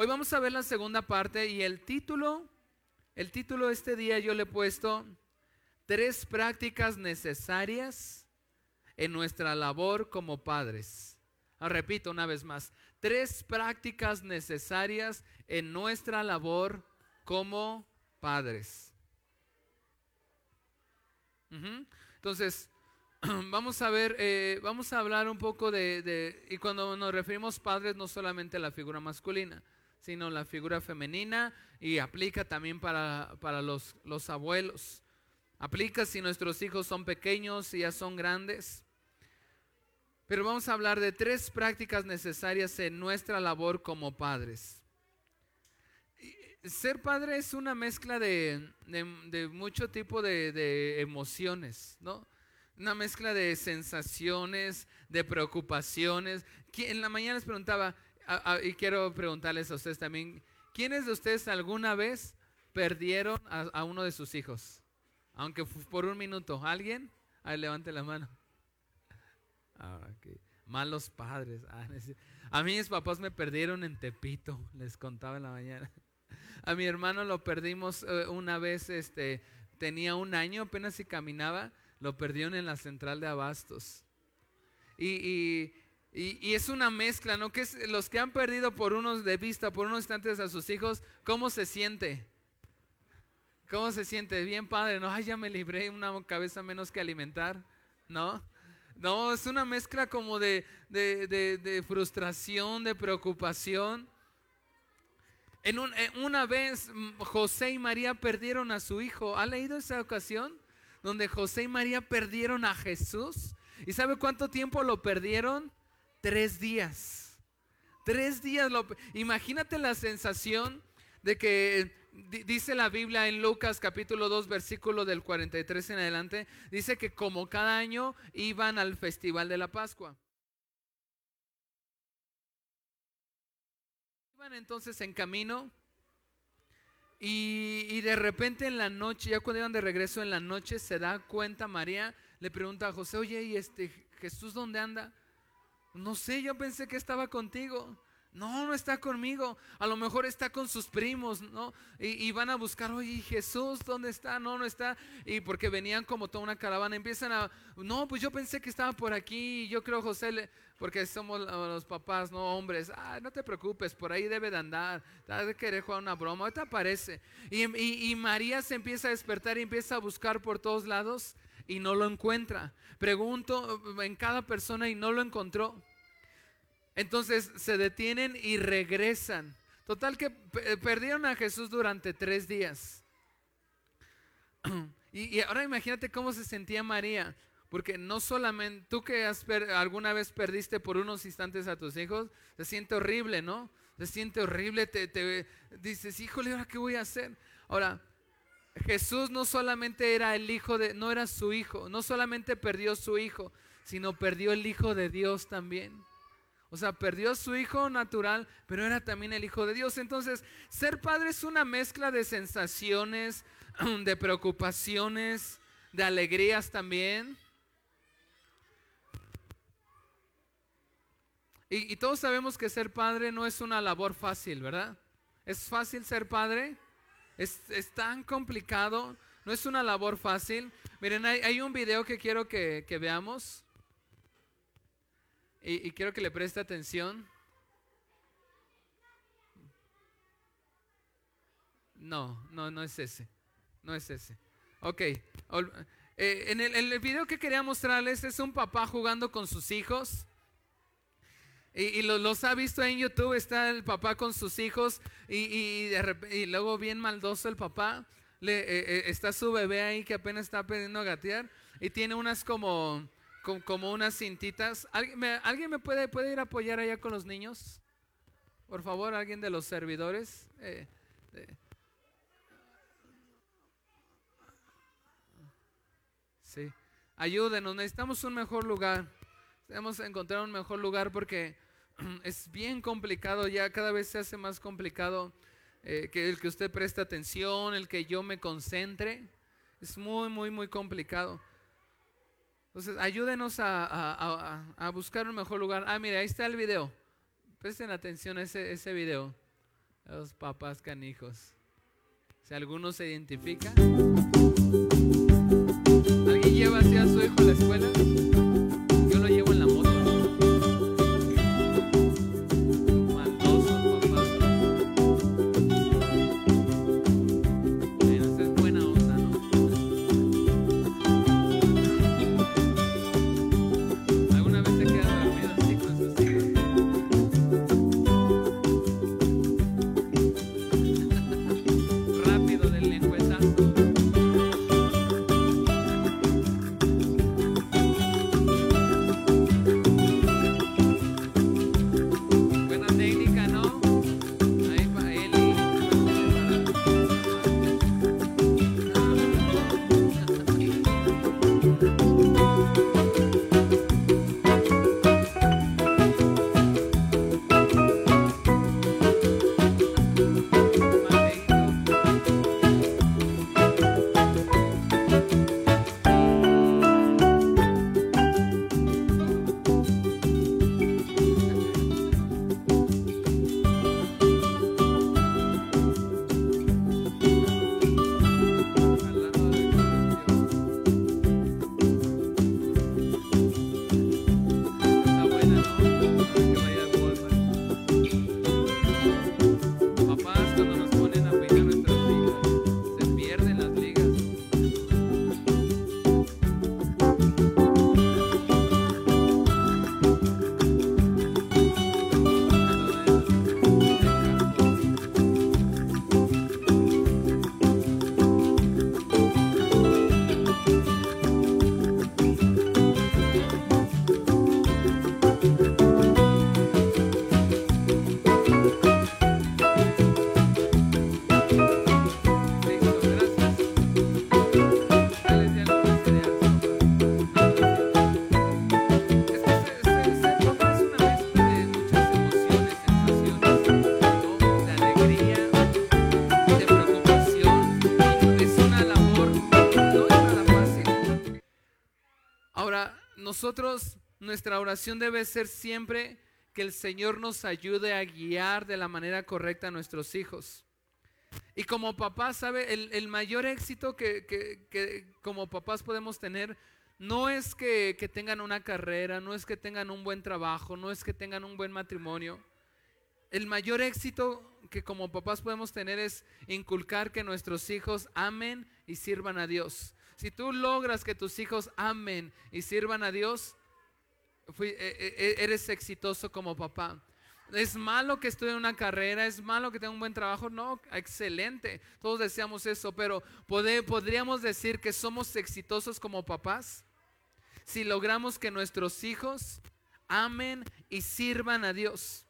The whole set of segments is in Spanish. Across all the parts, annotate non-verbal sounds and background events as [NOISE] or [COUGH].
Hoy vamos a ver la segunda parte y el título, el título de este día yo le he puesto tres prácticas necesarias en nuestra labor como padres. Ah, repito una vez más, tres prácticas necesarias en nuestra labor como padres. Entonces, [CLEARS THROAT] vamos a ver, eh, vamos a hablar un poco de, y cuando nos referimos padres, no solamente a la figura masculina, sino la figura femenina y aplica también para, para los, los abuelos. Aplica si nuestros hijos son pequeños y ya son grandes. Pero vamos a hablar de tres prácticas necesarias en nuestra labor como padres. Ser padre es una mezcla de, de, mucho tipo de, de, emociones, ¿no? Una mezcla de sensaciones, de preocupaciones. En la mañana les preguntaba, y quiero preguntarles a ustedes también, ¿quiénes de ustedes alguna vez perdieron a, uno de sus hijos? Aunque por un minuto. ¿Alguien? Ahí levante la mano. Ah, Malos padres. Ah, a mí mis papás me perdieron en Tepito, les contaba en la mañana. A mi hermano lo perdimos eh, una vez, este, tenía un año apenas si caminaba, lo perdieron en la central de abastos. Y, es una mezcla, ¿no? Que los que han perdido por unos de vista, por unos instantes a sus hijos, ¿cómo se siente? ¿Cómo se siente? Bien padre, ¿no? Ay, ya me libré una cabeza menos que alimentar, ¿no? No, es una mezcla como de, de, frustración, de preocupación. En, una vez mm, José y María perdieron a su hijo. ¿Ha leído esa ocasión? Donde José y María perdieron a Jesús. ¿Y sabe cuánto tiempo lo perdieron? Tres días. Tres días. Imagínate la sensación de que dice la Biblia en Lucas capítulo 2 versículo del 43 en adelante, dice que como cada año iban al festival de la Pascua. Iban entonces en camino y, de repente en la noche, ya cuando iban de regreso en la noche, se da cuenta María, le pregunta a José, oye, ¿y este Jesús dónde anda? No sé, yo pensé que estaba contigo. No, no está conmigo. A lo mejor está con sus primos, ¿no? Y, van a buscar, oye, Jesús, ¿dónde está? No, no está. Y porque venían como toda una caravana, empiezan a, no, pues yo pensé que estaba por aquí. Yo creo, José, porque somos los papás, no hombres. Ah, no te preocupes, por ahí debe de andar. Debe de querer jugar una broma. Ahorita aparece. Y María se empieza a despertar y empieza a buscar por todos lados y no lo encuentra. Pregunto en cada persona y no lo encontró. Entonces se detienen y regresan. Total que perdieron a Jesús durante tres días. [CLEARS THROAT] Y, ahora imagínate cómo se sentía María. Porque no solamente tú que alguna vez perdiste por unos instantes a tus hijos, se siente horrible, ¿no? Se siente horrible, te, te dices, híjole, ¿ahora qué voy a hacer? Ahora, Jesús no solamente era el hijo de, no era su hijo, no solamente perdió su hijo, sino perdió el hijo de Dios también. O sea, perdió su hijo natural, pero era también el hijo de Dios. Entonces, ser padre es una mezcla de sensaciones, [CLEARS THROAT] de preocupaciones, de alegrías también. Y, todos sabemos que ser padre no es una labor fácil, ¿verdad? ¿Es fácil ser padre? Es, tan complicado, no es una labor fácil. Miren, hay, un video que quiero que veamos. Y, quiero que le preste atención. No, no, no es ese. No es ese. Ok. Eh, en, el, video que quería mostrarles es un papá jugando con sus hijos. Y, los ha visto en YouTube, está el papá con sus hijos y, y, luego bien maldoso el papá. Eh, eh, está su bebé ahí que apenas está aprendiendo a gatear y tiene unas como como unas cintitas. ¿Alguien me, puede, puede, ir a apoyar allá con los niños? Por favor, alguien de los servidores. Eh, sí, ayúdenos, necesitamos un mejor lugar. Debemos encontrar un mejor lugar porque [CLEARS THROAT] es bien complicado, ya cada vez se hace más complicado eh, que el que usted preste atención, el que yo me concentre. Es muy, muy, muy complicado. Entonces, ayúdenos a, buscar un mejor lugar. Ah, mire, ahí está el video. Presten atención a ese, ese video. Los papás canijos. Si alguno se identifica. ¿Alguien lleva así a su hijo a la escuela? Nosotros, nuestra oración debe ser siempre que el Señor nos ayude a guiar de la manera correcta a nuestros hijos. Y como papás, ¿sabe? El, el mayor éxito que, que- que como papás podemos tener no es que, que tengan una carrera, no es que tengan un buen trabajo, no es que tengan un buen matrimonio. El mayor éxito que como papás podemos tener es inculcar que nuestros hijos amen y sirvan a Dios. Si tú logras que tus hijos amen y sirvan a Dios, fui- e- e- eres exitoso como papá. Es malo que estudie una carrera, es malo que tenga un buen trabajo. No, excelente. Todos deseamos eso, pero ¿pode- ¿podríamos decir que somos exitosos como papás? Si logramos que nuestros hijos amen y sirvan a Dios.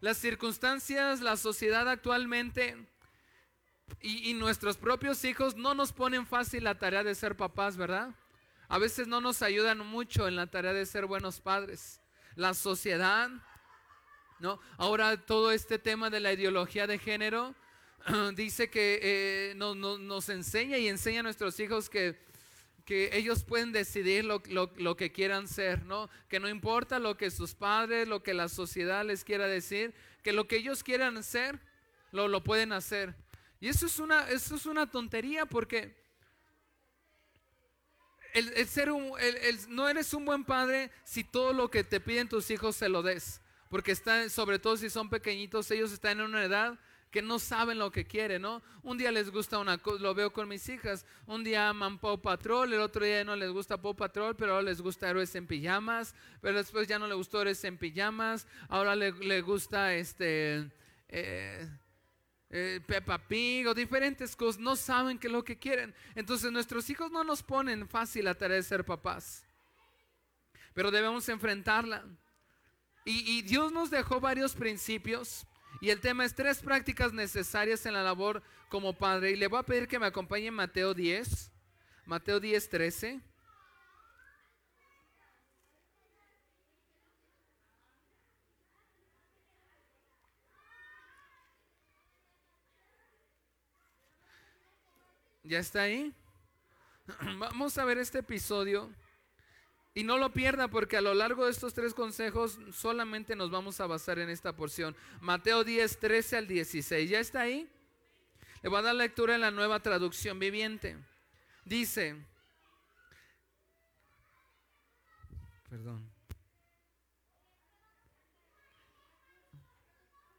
Las circunstancias, la sociedad actualmente y, nuestros propios hijos no nos ponen fácil la tarea de ser papás, ¿verdad? A veces no nos ayudan mucho en la tarea de ser buenos padres. La sociedad, ¿no? Ahora todo este tema de la ideología de género [CLEARS THROAT] dice que eh, no- nos enseña y enseña a nuestros hijos que, que ellos pueden decidir lo, lo- lo que quieran ser, ¿no? Que no importa lo que sus padres, lo que la sociedad les quiera decir, que lo que ellos quieran ser, lo, lo pueden hacer. Y eso es una, eso es una tontería porque el, el ser el- el- no eres un buen padre si todo lo que te piden tus hijos se lo des. Porque están, sobre todo si son pequeñitos, ellos están en una edad que no saben lo que quieren, ¿no? Un día les gusta una cosa, lo veo con mis hijas, un día aman Paw Patrol, el otro día no les gusta Paw Patrol, pero ahora les gusta Héroes en Pijamas, pero después ya no le gustó Héroes en Pijamas, ahora le, le gusta este... eh, eh, Peppa Pig o diferentes cosas, no saben qué es lo que quieren. Entonces nuestros hijos no nos ponen fácil la tarea de ser papás, pero debemos enfrentarla. Y, y Dios nos dejó varios principios y el tema es tres prácticas necesarias en la labor como padre. Y le voy a pedir que me acompañe en Mateo 10, Mateo 10, 13. ¿Ya está ahí? [CLEARS THROAT] Vamos a ver este episodio Y no lo pierda porque a lo largo de estos tres consejos solamente nos vamos a basar en esta porción. Mateo 10, 13 al 16. ¿Ya está ahí? Le voy a dar lectura en la nueva traducción viviente. Dice, perdón.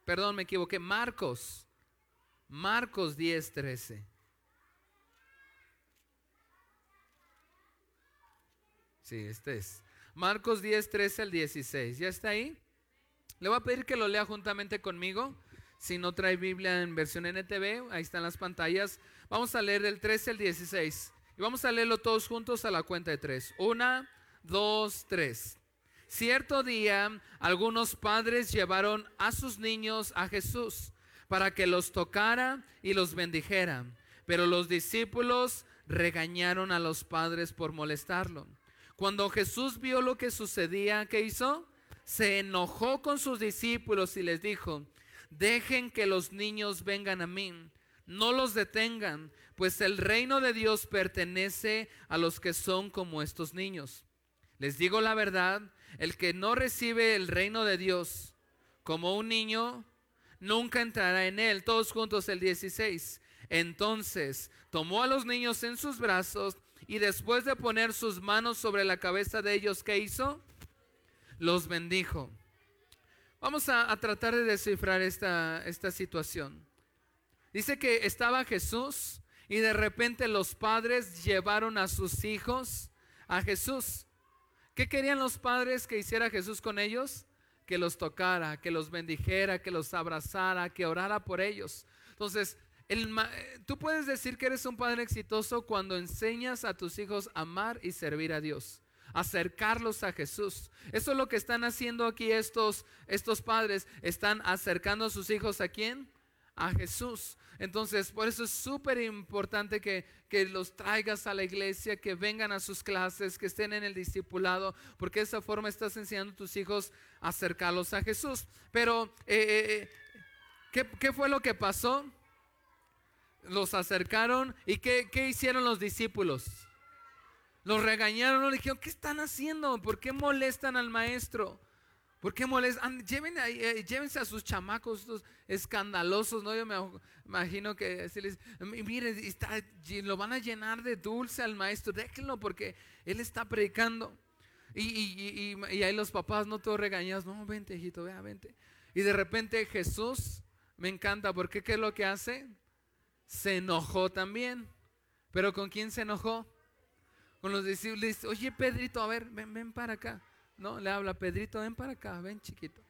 Perdón, me equivoqué. Marcos. Marcos 10, 13. Sí, este es. Marcos 10, 13 al 16. ¿Ya está ahí? Le voy a pedir que lo lea juntamente conmigo. Si no trae Biblia en versión NTV, ahí están las pantallas. Vamos a leer del 13 al 16. Y vamos a leerlo todos juntos a la cuenta de tres. Una, dos, tres. Cierto día, algunos padres llevaron a sus niños a Jesús para que los tocara y los bendijera. Pero los discípulos regañaron a los padres por molestarlo. Cuando Jesús vio lo que sucedía, ¿qué hizo? Se enojó con sus discípulos y les dijo, dejen que los niños vengan a mí, no los detengan, pues el reino de Dios pertenece a los que son como estos niños. Les digo la verdad, el que no recibe el reino de Dios como un niño, nunca entrará en él. Todos juntos el 16. Entonces tomó a los niños en sus brazos y después de poner sus manos sobre la cabeza de ellos, ¿qué hizo? Los bendijo. Vamos a, tratar de descifrar esta, esta situación. Dice que estaba Jesús y de repente los padres llevaron a sus hijos a Jesús. ¿Qué querían los padres que hiciera Jesús con ellos? Que los tocara, que los bendijera, que los abrazara, que orara por ellos. Entonces, eh, tú puedes decir que eres un padre exitoso cuando enseñas a tus hijos a amar y servir a Dios, acercarlos a Jesús. Eso es lo que están haciendo aquí estos, estos padres. Están acercando a sus hijos a quién? A Jesús. Entonces, por eso es súper importante que, que, los traigas a la iglesia, que vengan a sus clases, que estén en el discipulado, porque de esa forma estás enseñando a tus hijos a acercarlos a Jesús. Pero, eh, eh, ¿qué, ¿qué fue lo que pasó? Los acercaron y ¿qué, hicieron los discípulos? Los regañaron, le dijeron, ¿qué están haciendo? ¿Por qué molestan al maestro? ¿Por qué molestan? Lleven, eh, llévense a sus chamacos estos escandalosos, ¿no? Yo me imagino que si les, miren, lo van a llenar de dulce al maestro, déjenlo porque él está predicando. Y, ahí los papás no todos regañados, no, vente hijito, vea, vente. Y de repente Jesús, me encanta, porque ¿qué es lo que hace? Se enojó también. ¿Pero con quién se enojó? Con los discípulos. Oye, Pedrito, a ver, ven, ven para acá. No, le habla, Pedrito, ven para acá, ven chiquito.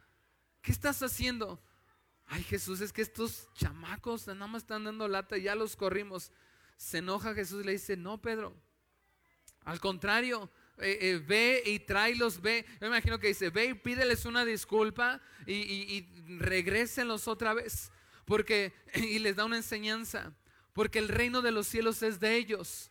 ¿Qué estás haciendo? Ay, Jesús, es que estos chamacos nada más están dando lata, ya los corrimos. Se enoja Jesús y le dice, no, Pedro. Al contrario, eh, eh, ve y tráelos, ve. Yo me imagino que dice, ve y pídeles una disculpa y, y, y otra vez porque [CLEARS THROAT] y les da una enseñanza, porque el reino de los cielos es de ellos.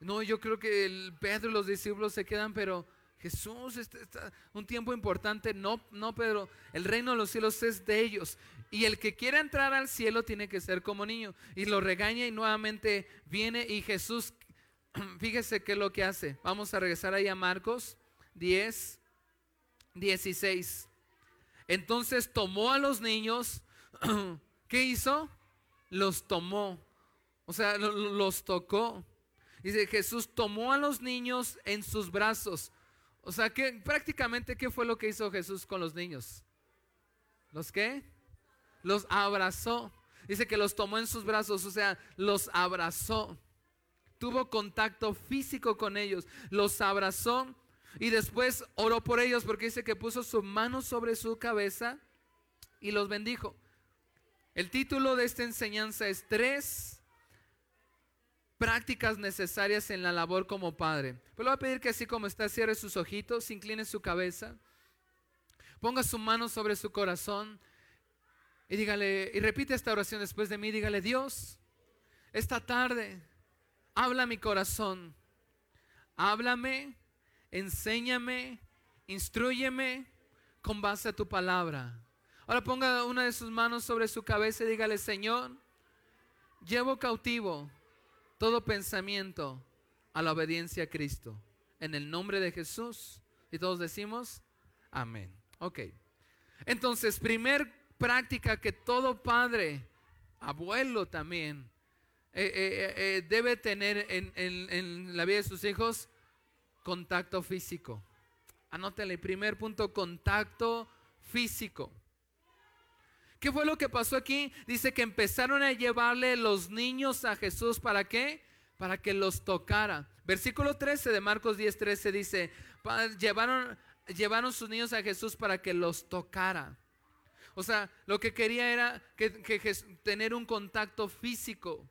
No, yo creo que el Pedro y los discípulos se quedan, pero Jesús está, un tiempo importante. No, no, Pedro, el reino de los cielos es de ellos. Y el que quiera entrar al cielo tiene que ser como niño. Y lo regaña y nuevamente viene y Jesús, [CLEARS THROAT] fíjese qué es lo que hace. Vamos a regresar ahí a Marcos 10, 16. Entonces tomó a los niños [CLEARS THROAT] ¿Qué hizo? Los tomó. O sea, los tocó. Dice, Jesús tomó a los niños en sus brazos. O sea, que prácticamente, ¿qué fue lo que hizo Jesús con los niños? ¿Los qué? Los abrazó. Dice que los tomó en sus brazos, o sea, los abrazó. Tuvo contacto físico con ellos, los abrazó y después oró por ellos porque dice que puso su mano sobre su cabeza y los bendijo. El título de esta enseñanza es Tres prácticas necesarias en la labor como padre. Pero le voy a pedir que así como está, cierre sus ojitos, incline su cabeza, ponga su mano sobre su corazón y dígale, y repite esta oración después de mí, dígale, Dios, esta tarde, habla mi corazón, háblame, enséñame, instruyeme con base a tu palabra. Ahora ponga una de sus manos sobre su cabeza y dígale, Señor, llevo cautivo todo pensamiento a la obediencia a Cristo. En el nombre de Jesús. Y todos decimos, amén. Ok. Entonces, primer práctica que todo padre, abuelo también, eh, eh, eh, debe tener en, en, la vida de sus hijos, contacto físico. Anótale, primer punto, contacto físico. ¿Qué fue lo que pasó aquí? Dice que empezaron a llevarle los niños a Jesús. ¿Para qué? Para que los tocara. Versículo 13 de Marcos 10, 13 dice, llevaron, llevaron sus niños a Jesús para que los tocara. O sea, lo que quería era que, tener un contacto físico.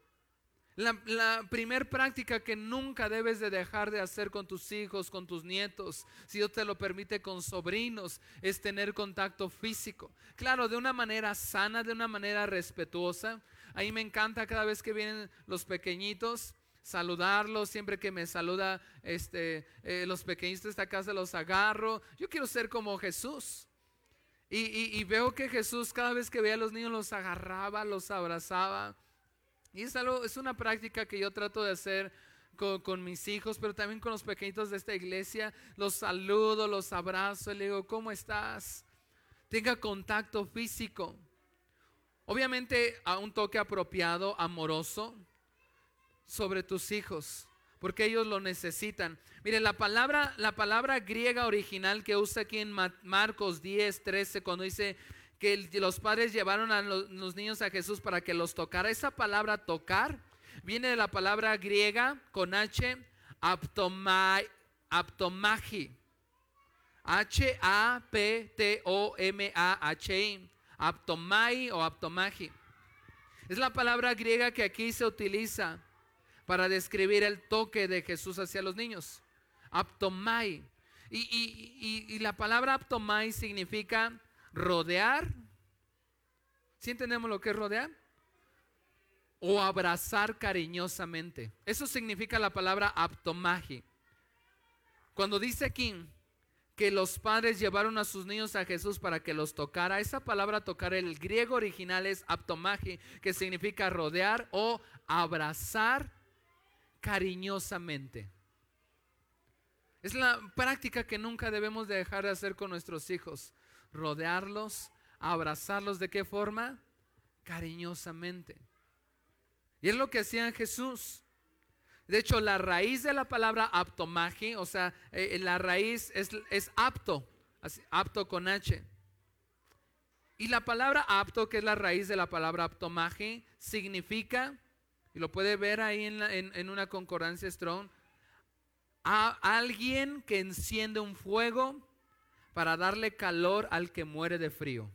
La, la primer práctica que nunca debes de dejar de hacer con tus hijos, con tus nietos, si Dios te lo permite con sobrinos, es tener contacto físico. Claro, de una manera sana, de una manera respetuosa. A mí me encanta cada vez que vienen los pequeñitos, saludarlos, siempre que me saluda este, eh, los pequeñitos de esta casa los agarro. Yo quiero ser como Jesús. Y, veo que Jesús cada vez que veía a los niños los agarraba, los abrazaba. Y es algo, es una práctica que yo trato de hacer con, con, mis hijos, pero también con los pequeñitos de esta iglesia. Los saludo, los abrazo y le digo, ¿cómo estás? Tenga contacto físico. Obviamente a un toque apropiado, amoroso sobre tus hijos, porque ellos lo necesitan. Mire, la palabra, la palabra griega original que usa aquí en Marcos 10, 13, cuando dice que los padres llevaron a los, niños a Jesús para que los tocara, esa palabra tocar viene de la palabra griega con H, aptomai, aptomagi. H-A-P-T-O-M-A-H-I. Aptomai o aptomagi. Es la palabra griega que aquí se utiliza para describir el toque de Jesús hacia los niños. Aptomai. Y, la palabra aptomai significa rodear. ¿Sí entendemos lo que es rodear? O abrazar cariñosamente. Eso significa la palabra aptomagi. Cuando dice aquí que los padres llevaron a sus niños a Jesús para que los tocara, esa palabra tocar, el griego original es aptomagi, que significa rodear o abrazar cariñosamente. Es la práctica que nunca debemos de dejar de hacer con nuestros hijos. Rodearlos, abrazarlos. ¿De qué forma? Cariñosamente. Y es lo que hacía Jesús. De hecho, la raíz de la palabra aptomagi, o sea, eh, la raíz es, es apto, apto con H. Y la palabra apto, que es la raíz de la palabra aptomagi, significa y lo puede ver ahí en, una concordancia Strong, a alguien que enciende un fuego para darle calor al que muere de frío.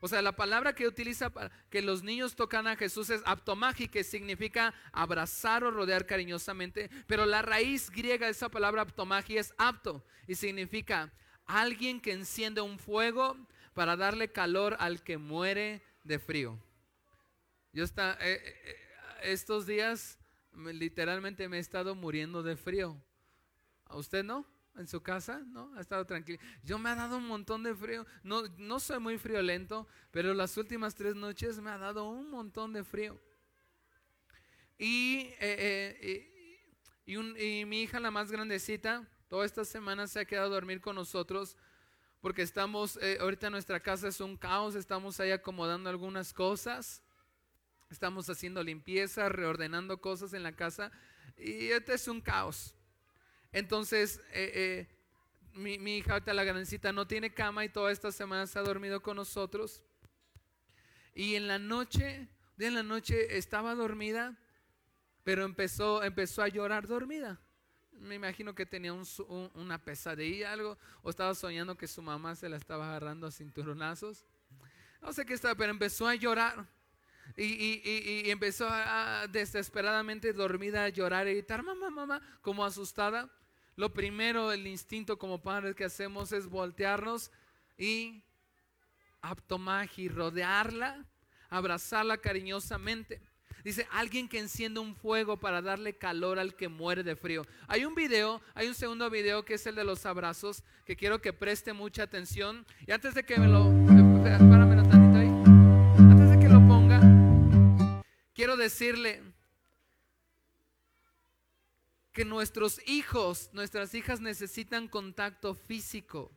O sea, la palabra que utiliza para que los niños tocan a Jesús es aptomagi, que significa abrazar o rodear cariñosamente. Pero la raíz griega de esa palabra aptomagi es apto y significa alguien que enciende un fuego para darle calor al que muere de frío. Yo está, eh, eh, estos días literalmente me he estado muriendo de frío. ¿A usted no? ¿En su casa? ¿No? Ha estado tranquilo. Yo me ha dado un montón de frío. No, no soy muy friolento, pero las últimas tres noches me ha dado un montón de frío. Y, eh, y, y mi hija, la más grandecita, toda esta semana se ha quedado a dormir con nosotros porque estamos, ahorita nuestra casa es un caos, estamos ahí acomodando algunas cosas. Estamos haciendo limpieza, reordenando cosas en la casa y este es un caos. Entonces, eh, eh, mi, mi, hija ahorita la grandecita no tiene cama y toda esta semana se ha dormido con nosotros. Y en la noche, en la noche estaba dormida, pero empezó, empezó a llorar dormida. Me imagino que tenía una pesadilla, algo, o estaba soñando que su mamá se la estaba agarrando a cinturonazos. No sé qué estaba, pero empezó a llorar. Y, empezó a, desesperadamente dormida a llorar y gritar, mamá, mamá, como asustada. Lo primero, el instinto como padres que hacemos es voltearnos y y rodearla, abrazarla cariñosamente. Dice, alguien que enciende un fuego para darle calor al que muere de frío. Hay un video, hay un segundo video que es el de los abrazos, que quiero que preste mucha atención. Y antes de que me lo... quiero decirle que nuestros hijos, nuestras hijas necesitan contacto físico.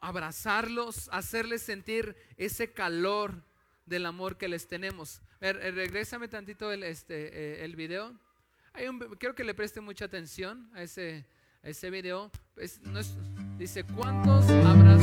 Abrazarlos, hacerles sentir ese calor del amor que les tenemos. Eh, regrésame tantito el, este, eh, el video. Quiero que le preste mucha atención a ese, ese video. dice, ¿cuántos abrazos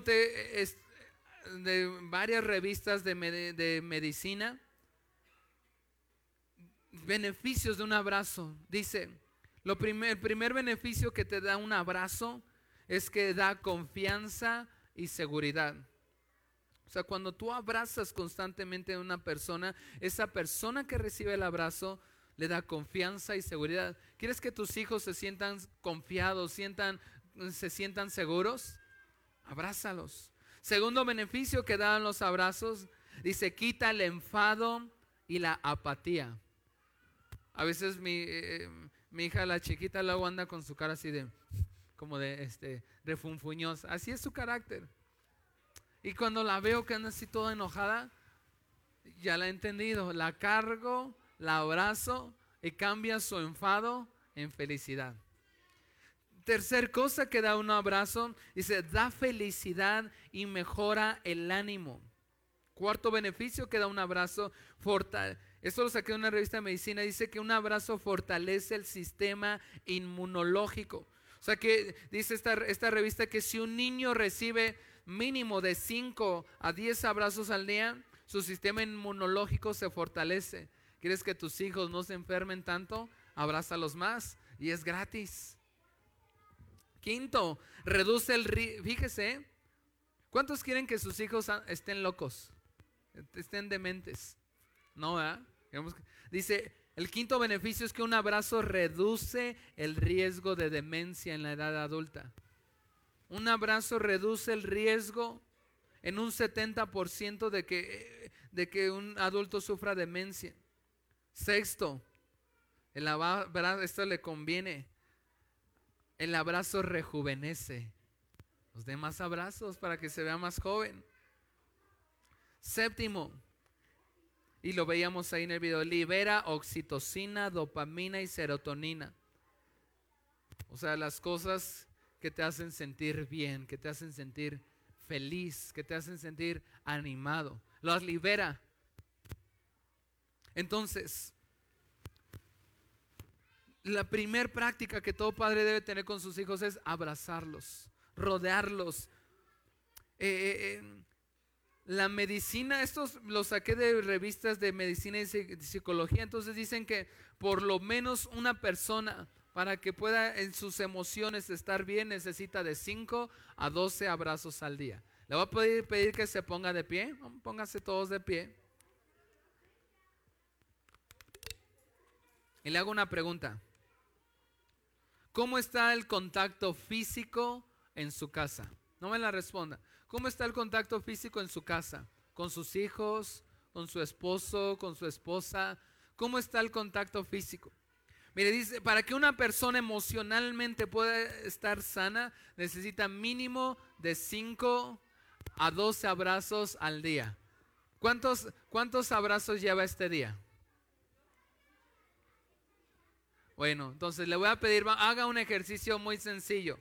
de varias revistas de, medicina beneficios de un abrazo. Dice, lo primer, el primer beneficio que te da un abrazo es que da confianza y seguridad. O sea, cuando tú abrazas constantemente a una persona, esa persona que recibe el abrazo le da confianza y seguridad. ¿Quieres que tus hijos se sientan confiados, sientan, se sientan seguros? Abrázalos. Segundo beneficio que dan los abrazos, dice, quita el enfado y la apatía. A veces mi, eh, mi hija, la chiquita, luego anda con su cara así de, como de, este, refunfuñosa. Así es su carácter. Y cuando la veo que anda así toda enojada, ya la he entendido. La cargo, la abrazo y cambia su enfado en felicidad. Tercer cosa que da un abrazo, dice, da felicidad y mejora el ánimo. Cuarto beneficio que da un abrazo, esto lo saqué de una revista de medicina, dice que un abrazo fortalece el sistema inmunológico. O sea que dice esta, esta revista que si un niño recibe mínimo de 5 a 10 abrazos al día, su sistema inmunológico se fortalece. ¿Quieres que tus hijos no se enfermen tanto? Abrázalos más y es gratis. Quinto, reduce el riesgo. Fíjese, ¿cuántos quieren que sus hijos estén locos? Estén dementes. No, ¿verdad? Dice, el quinto beneficio es que un abrazo reduce el riesgo de demencia en la edad adulta. Un abrazo reduce el riesgo en un 70% de que, de que un adulto sufra demencia. Sexto, el abrazo, esto le conviene. El abrazo rejuvenece. Los demás abrazos para que se vea más joven. Séptimo, y lo veíamos ahí en el video, libera oxitocina, dopamina y serotonina. O sea, las cosas que te hacen sentir bien, que te hacen sentir feliz, que te hacen sentir animado. Las libera. Entonces, la primer práctica que todo padre debe tener con sus hijos es abrazarlos, rodearlos. Eh, eh, eh, la medicina, estos los saqué de revistas de medicina y psicología, entonces dicen que por lo menos una persona para que pueda en sus emociones estar bien necesita de 5 a 12 abrazos al día. Le voy a pedir, pedir que se ponga de pie, pónganse todos de pie. Y le hago una pregunta. ¿Cómo está el contacto físico en su casa? No me la responda. ¿Cómo está el contacto físico en su casa? ¿Con sus hijos? ¿Con su esposo? ¿Con su esposa? ¿Cómo está el contacto físico? Mire, dice, para que una persona emocionalmente pueda estar sana, necesita mínimo de 5 a 12 abrazos al día. ¿Cuántos, ¿Cuántos abrazos lleva este día? Bueno, entonces le voy a pedir, haga un ejercicio muy sencillo.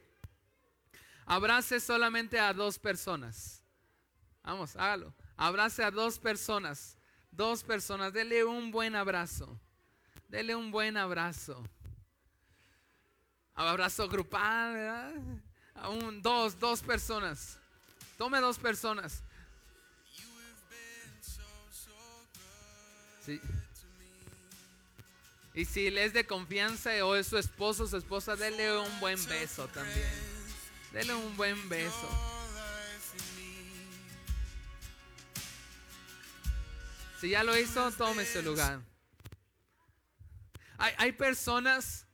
Abrace solamente a dos personas. Vamos, hágalo. Abrace a dos personas. Dos personas. Dele un buen abrazo. Dele un buen abrazo. Abrazo grupal, ¿verdad? A un, dos, dos personas. Tome dos personas. Sí. Y si es de confianza o es su esposo, su esposa, dele un buen beso también. Dele un buen beso. Si ya lo hizo, tome su lugar. Hay, hay personas,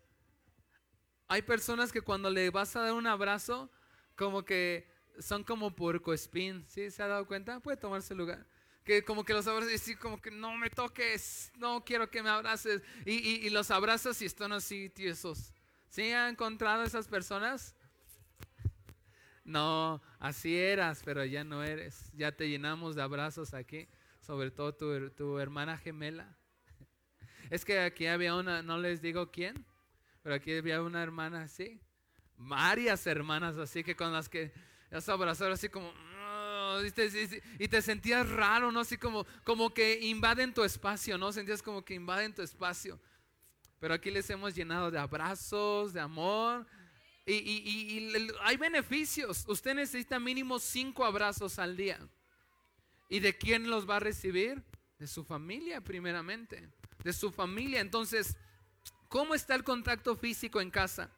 hay personas que cuando le vas a dar un abrazo, como que son como puercoespín. ¿Sí? ¿Se ha dado cuenta? Puede tomarse lugar que como que los abrazas y así como que no me toques, no quiero que me abraces. Y, los abrazas y están así tiesos. ¿Sí ha encontrado esas personas? No, así eras, pero ya no eres. Ya te llenamos de abrazos aquí, sobre todo tu, tu hermana gemela. [LAUGHS] Es que aquí había una, no les digo quién, pero aquí había una hermana así, varias hermanas así que con las que las abrazaron así como, y te, sentías raro, ¿no? Así como, como que invaden tu espacio, ¿no? Sentías como que invaden tu espacio. Pero aquí les hemos llenado de abrazos, de amor. Y, y hay beneficios. Usted necesita mínimo cinco abrazos al día. ¿Y de quién los va a recibir? De su familia, primeramente. De su familia. Entonces, ¿cómo está el contacto físico en casa?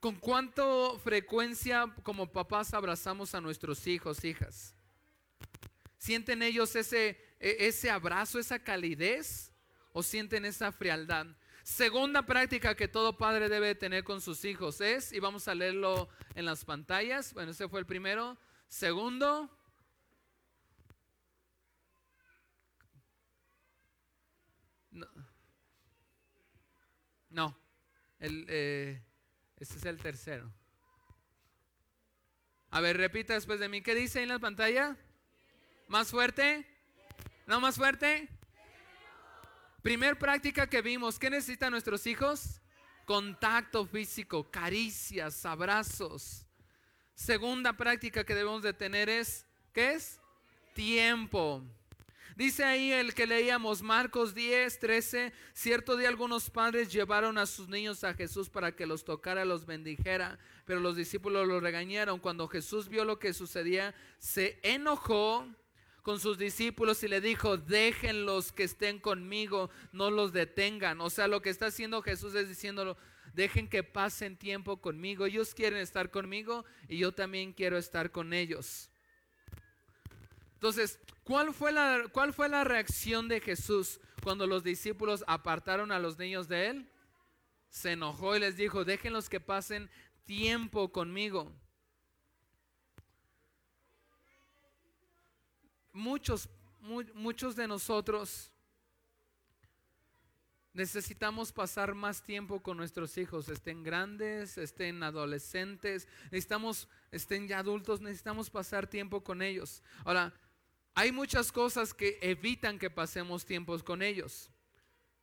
¿Con cuánta frecuencia como papás abrazamos a nuestros hijos, hijas? ¿Sienten ellos ese, e, ese abrazo, esa calidez? ¿O sienten esa frialdad? Segunda práctica que todo padre debe tener con sus hijos es, y vamos a leerlo en las pantallas, bueno, ese fue el primero. Segundo, no, el, eh, este es el tercero. A ver, repita después de mí. ¿Qué dice en la pantalla? ¿Más fuerte? ¿No más fuerte? Primer práctica que vimos. ¿Qué necesitan nuestros hijos? Contacto físico, caricias, abrazos. Segunda práctica que debemos de tener es, ¿qué es? Tiempo. Dice ahí el que leíamos Marcos 10, 13, cierto día algunos padres llevaron a sus niños a Jesús para que los tocara, los bendijera, pero los discípulos los regañaron. Cuando Jesús vio lo que sucedía, se enojó con sus discípulos y le dijo, déjenlos que estén conmigo, no los detengan. O sea, lo que está haciendo Jesús es diciéndolo, dejen que pasen tiempo conmigo. Ellos quieren estar conmigo y yo también quiero estar con ellos. Entonces, ¿cuál fue, la, ¿cuál fue la reacción de Jesús cuando los discípulos apartaron a los niños de él? Se enojó y les dijo, déjenlos que pasen tiempo conmigo. Muchos, muchos de nosotros necesitamos pasar más tiempo con nuestros hijos, estén grandes, estén adolescentes, necesitamos, estén ya adultos, necesitamos pasar tiempo con ellos. Ahora, hay muchas cosas que evitan que pasemos tiempos con ellos.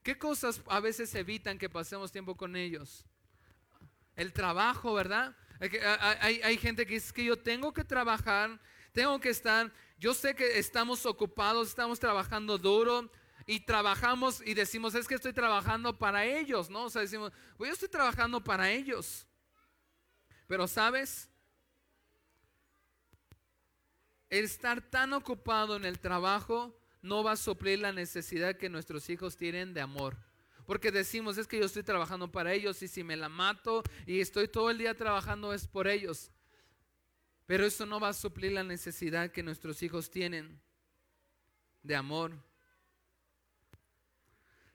¿Qué cosas a veces evitan que pasemos tiempo con ellos? El trabajo, ¿verdad? Hay, gente que dice que yo tengo que trabajar, tengo que estar, yo sé que estamos ocupados, estamos trabajando duro y trabajamos y decimos, es que estoy trabajando para ellos, ¿no? O sea, decimos, pues yo estoy trabajando para ellos. Pero sabes, el estar tan ocupado en el trabajo no va a suplir la necesidad que nuestros hijos tienen de amor. Porque decimos, es que yo estoy trabajando para ellos y si me la mato y estoy todo el día trabajando es por ellos. Pero eso no va a suplir la necesidad que nuestros hijos tienen de amor.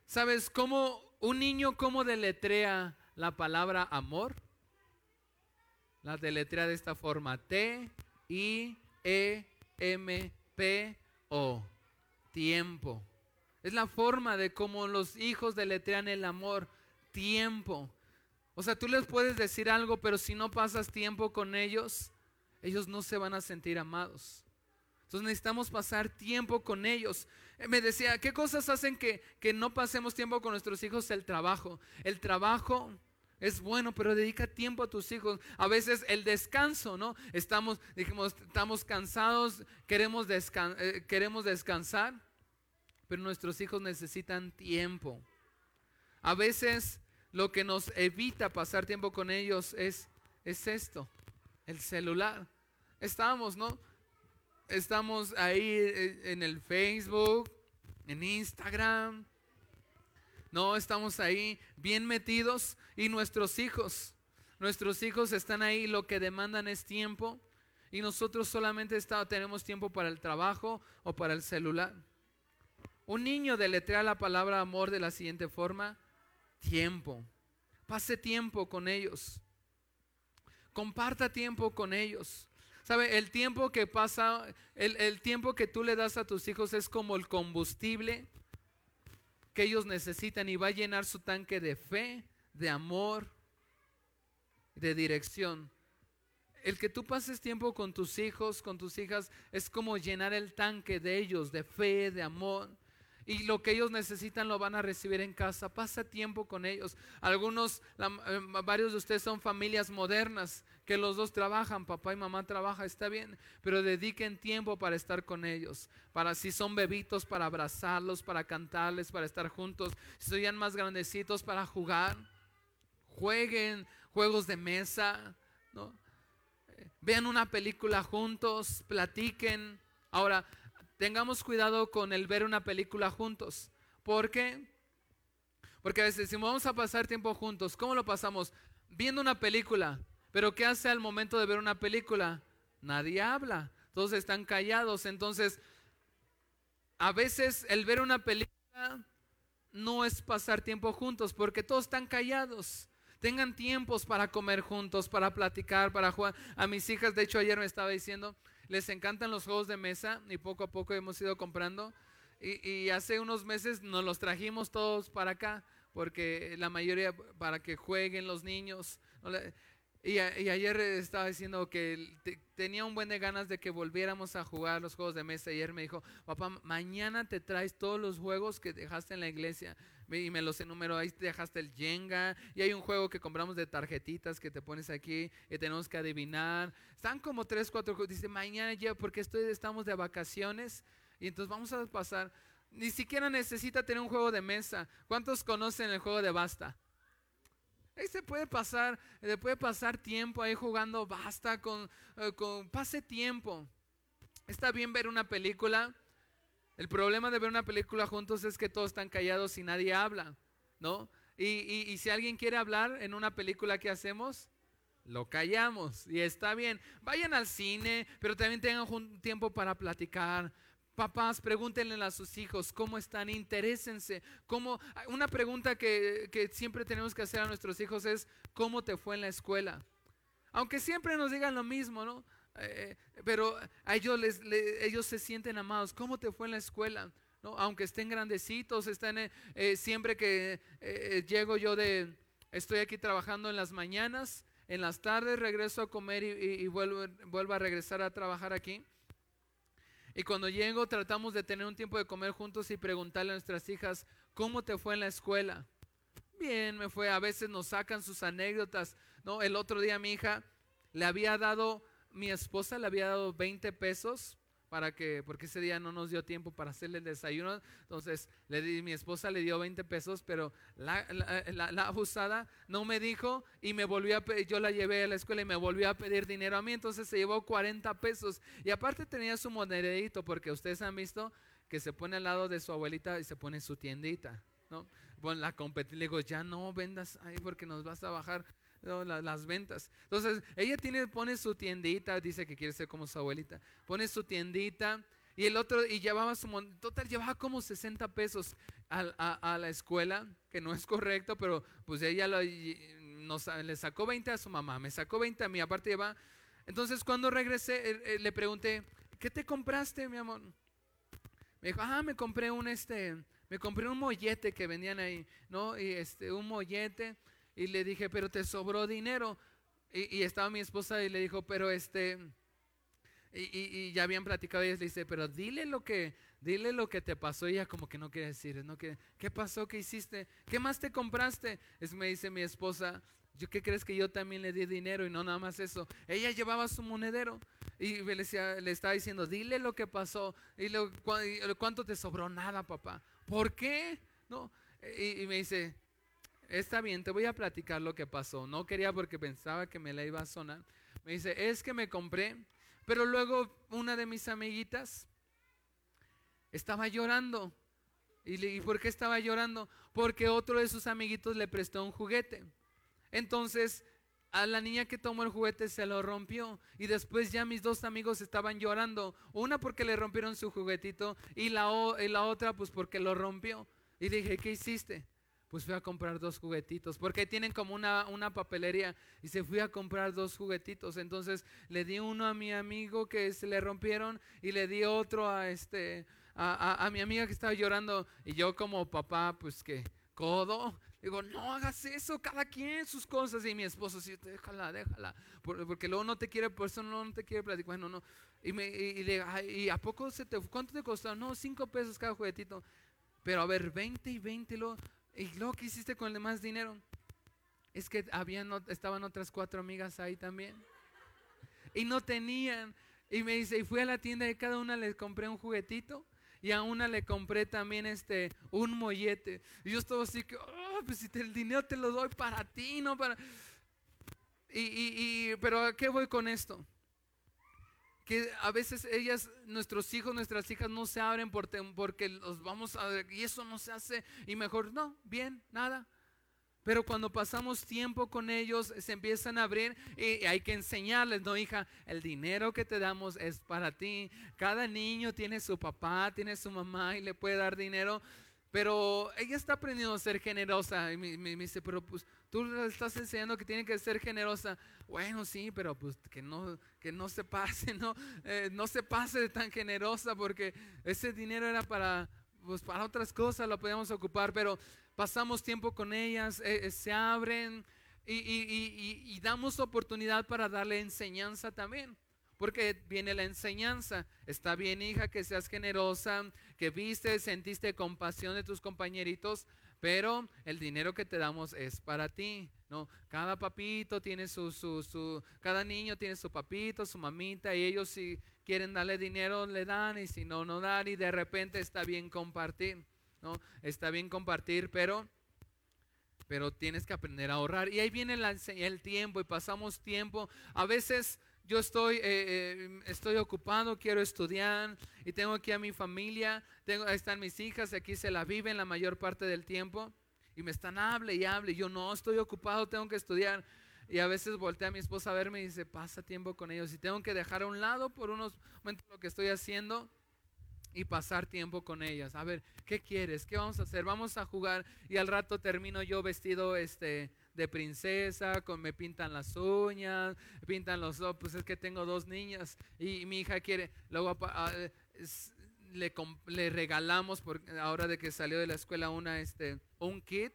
¿Sabes cómo un niño cómo deletrea la palabra amor? La deletrea de esta forma, T I e-M-P-O. Tiempo. Es la forma de cómo los hijos deletrean el amor. Tiempo. O sea, tú les puedes decir algo, pero si no pasas tiempo con ellos, ellos no se van a sentir amados. Entonces necesitamos pasar tiempo con ellos. Eh, me decía, ¿qué cosas hacen que, que no pasemos tiempo con nuestros hijos? El trabajo. El trabajo es bueno, pero dedica tiempo a tus hijos. A veces el descanso, ¿no? Estamos, dijimos, estamos cansados, queremos, eh, queremos descansar, pero nuestros hijos necesitan tiempo. A veces lo que nos evita pasar tiempo con ellos es, es esto, el celular. Estamos, ¿no? Estamos ahí eh, en el Facebook, en Instagram. No, estamos ahí bien metidos y nuestros hijos, nuestros hijos están ahí, lo que demandan es tiempo y nosotros solamente tenemos tiempo para el trabajo o para el celular. Un niño deletrea la palabra amor de la siguiente forma, tiempo. Pase tiempo con ellos. Comparta tiempo con ellos. ¿Sabe? El tiempo que pasa, el, el tiempo que tú le das a tus hijos es como el combustible que ellos necesitan y va a llenar su tanque de fe, de amor, de dirección. El que tú pases tiempo con tus hijos, con tus hijas, es como llenar el tanque de ellos, de fe, de amor. Y lo que ellos necesitan lo van a recibir en casa. Pasa tiempo con ellos. Algunos, eh, varios de ustedes son familias modernas, que los dos trabajan, papá y mamá trabajan, está bien, pero dediquen tiempo para estar con ellos. Para si son bebitos, para abrazarlos, para cantarles, para estar juntos. Si son más grandecitos, para jugar. Jueguen juegos de mesa, ¿no? vean una película juntos, platiquen. Ahora, tengamos cuidado con el ver una película juntos. ¿Por qué? Porque a veces decimos, vamos a pasar tiempo juntos. ¿Cómo lo pasamos? Viendo una película. Pero ¿qué hace al momento de ver una película? Nadie habla. Todos están callados. Entonces, a veces el ver una película no es pasar tiempo juntos porque todos están callados. Tengan tiempos para comer juntos, para platicar, para jugar. A mis hijas, de hecho, ayer me estaba diciendo, les encantan los juegos de mesa y poco a poco hemos ido comprando. Y, hace unos meses nos los trajimos todos para acá, porque la mayoría para que jueguen los niños. Y, ayer estaba diciendo que tenía un buen de ganas de que volviéramos a jugar los juegos de mesa. Y ayer me dijo, papá, mañana te traes todos los juegos que dejaste en la iglesia y me los enumeró, ahí dejaste el Jenga, y hay un juego que compramos de tarjetitas que te pones aquí y tenemos que adivinar. Están como tres, cuatro. Dice, mañana ya, porque estoy, estamos de vacaciones, y entonces vamos a pasar. Ni siquiera necesita tener un juego de mesa. ¿Cuántos conocen el juego de basta? Ahí se puede pasar, se puede pasar tiempo ahí jugando basta con, eh, con pase tiempo. Está bien ver una película, el problema de ver una película juntos es que todos están callados y nadie habla, ¿no? Y, si alguien quiere hablar en una película que hacemos, lo callamos y está bien. Vayan al cine, pero también tengan un tiempo para platicar. Papás, pregúntenle a sus hijos cómo están, interésense. Cómo, una pregunta que, que siempre tenemos que hacer a nuestros hijos es, ¿cómo te fue en la escuela? Aunque siempre nos digan lo mismo, ¿no? Eh, pero a ellos, les, ellos se sienten amados. ¿Cómo te fue en la escuela? ¿No? Aunque estén grandecitos, están, eh, eh, siempre que llego yo de, estoy aquí trabajando en las mañanas, en las tardes regreso a comer y, vuelvo, vuelvo a regresar a trabajar aquí. Y cuando llego tratamos de tener un tiempo de comer juntos y preguntarle a nuestras hijas, ¿cómo te fue en la escuela? Bien, me fue. A veces nos sacan sus anécdotas. No, el otro día mi hija le había dado mi esposa le había dado 20 pesos para que, porque ese día no nos dio tiempo para hacerle el desayuno, entonces le di, mi esposa le dio 20 pesos, pero la, abusada no me dijo y me volvió a pedir, yo la llevé a la escuela y me volvió a pedir dinero a mí, entonces se llevó 40 pesos. Y aparte tenía su monedito, porque ustedes han visto que se pone al lado de su abuelita y se pone su tiendita, ¿no? Bueno, la competí, le digo, ya no vendas ahí porque nos vas a bajar las ventas. Entonces, ella tiene, pone su tiendita, dice que quiere ser como su abuelita, pone su tiendita y el otro, y llevaba su, total, llevaba como 60 pesos a, la escuela, que no es correcto, pero pues ella nos, le sacó 20 a su mamá, me sacó 20 a mí, aparte lleva. Entonces, cuando regresé, le pregunté, ¿qué te compraste, mi amor? Me dijo, ah, me compré un, este, me compré un mollete que vendían ahí, ¿no? Y este, un mollete y le dije, pero te sobró dinero. Y, estaba mi esposa y le dijo, pero este, y, ya habían platicado y ella le dice, pero dile lo que, dile lo que te pasó. Y ella como que no quiere decir, no que, ¿qué pasó? ¿Qué hiciste? ¿Qué más te compraste? Es me dice mi esposa, ¿yo qué crees que yo también le di dinero y no nada más eso? Ella llevaba su monedero y le, estaba diciendo, dile lo que pasó y cuánto te sobró nada, papá. ¿Por qué? No. Y me dice, está bien, te voy a platicar lo que pasó. No quería porque pensaba que me la iba a sonar. Me dice, es que me compré, pero luego una de mis amiguitas estaba llorando. ¿Y, ¿Y por qué estaba llorando? Porque otro de sus amiguitos le prestó un juguete. Entonces a la niña que tomó el juguete se lo rompió y después ya mis dos amigos estaban llorando, una porque le rompieron su juguetito y la, y la otra pues porque lo rompió. Y dije, ¿qué hiciste? Pues fui a comprar dos juguetitos, porque tienen como una, una papelería y se fui a comprar dos juguetitos. Entonces le di uno a mi amigo que se le rompieron y le di otro a, este, a, a mi amiga que estaba llorando y yo como papá pues que codo Digo, no hagas eso, cada quien sus cosas. Y mi esposo, sí, déjala, déjala. Porque luego no te quiere, por eso no te quiere platicar. Bueno, no. Y, me, y, le, ¿y a poco se te, cuánto te costó? No, cinco pesos cada juguetito. Pero a ver, 20 y 20. Lo, ¿Y luego qué hiciste con el demás dinero? Es que habían, estaban otras cuatro amigas ahí también. Y no tenían. Y me dice, y fui a la tienda y cada una les compré un juguetito. Y a una le compré también este, un mollete. Y yo estaba así que, oh, pues si el dinero te lo doy para ti, no para... Y, y, pero ¿a qué voy con esto? Que a veces ellas, nuestros hijos, nuestras hijas no se abren porque, porque los vamos a... Y eso no se hace. Y mejor, no, bien, nada. Pero cuando pasamos tiempo con ellos, se empiezan a abrir y hay que enseñarles, no hija, el dinero que te damos es para ti. Cada niño tiene su papá, tiene su mamá y le puede dar dinero. Pero ella está aprendiendo a ser generosa. Y me, dice, pero pues tú le estás enseñando que tiene que ser generosa. Bueno, sí, pero pues que no, que no se pase, [LAUGHS] ¿no? Eh, no se pase de tan generosa porque ese dinero era para, pues para otras cosas, lo podíamos ocupar. Pero pasamos tiempo con ellas, eh, eh, se abren y, damos oportunidad para darle enseñanza también. Porque viene la enseñanza. Está bien, hija, que seas generosa, que viste, sentiste compasión de tus compañeritos, pero el dinero que te damos es para ti. ¿no? Cada papito tiene su, su, cada niño tiene su papito, su mamita, y ellos si quieren darle dinero le dan, y si no, no dan, y de repente está bien compartir. ¿no? Está bien compartir, pero, pero tienes que aprender a ahorrar. Y ahí viene el tiempo y pasamos tiempo. A veces yo estoy, eh, eh, estoy ocupado, quiero estudiar y tengo aquí a mi familia, tengo, ahí están mis hijas, aquí se la viven la mayor parte del tiempo y me están hable y hable. Y yo no, estoy ocupado, tengo que estudiar. Y a veces voltea a mi esposa a verme y dice, pasa tiempo con ellos. Y tengo que dejar a un lado por unos momentos lo que estoy haciendo y pasar tiempo con ellas. A ver, ¿qué quieres? ¿Qué vamos a hacer? Vamos a jugar y al rato termino yo vestido este de princesa, con me pintan las uñas, pintan los ojos, pues es que tengo dos niñas y, mi hija quiere, luego ah, le, le, regalamos por, ahora de que salió de la escuela una este un kit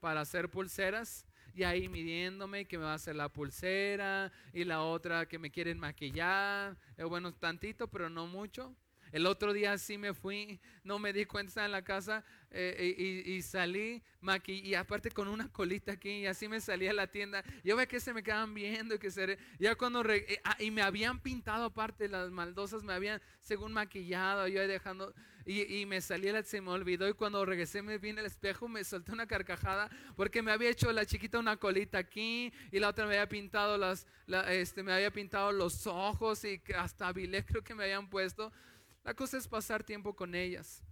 para hacer pulseras y ahí midiéndome que me va a hacer la pulsera y la otra que me quieren maquillar, eh, bueno, tantito, pero no mucho. El otro día sí me fui, no me di cuenta en la casa eh, y, salí y aparte con una colita aquí y así me salí a la tienda. Yo ve que se me quedaban viendo y que se ya cuando eh, ah, y me habían pintado aparte las maldosas me habían según maquillado yo dejando y, me salí se me olvidó y cuando regresé me vi en el espejo me solté una carcajada porque me había hecho la chiquita una colita aquí y la otra me había pintado las este me había pintado los ojos y hasta bilé creo que me habían puesto la cosa es pasar tiempo con ellas.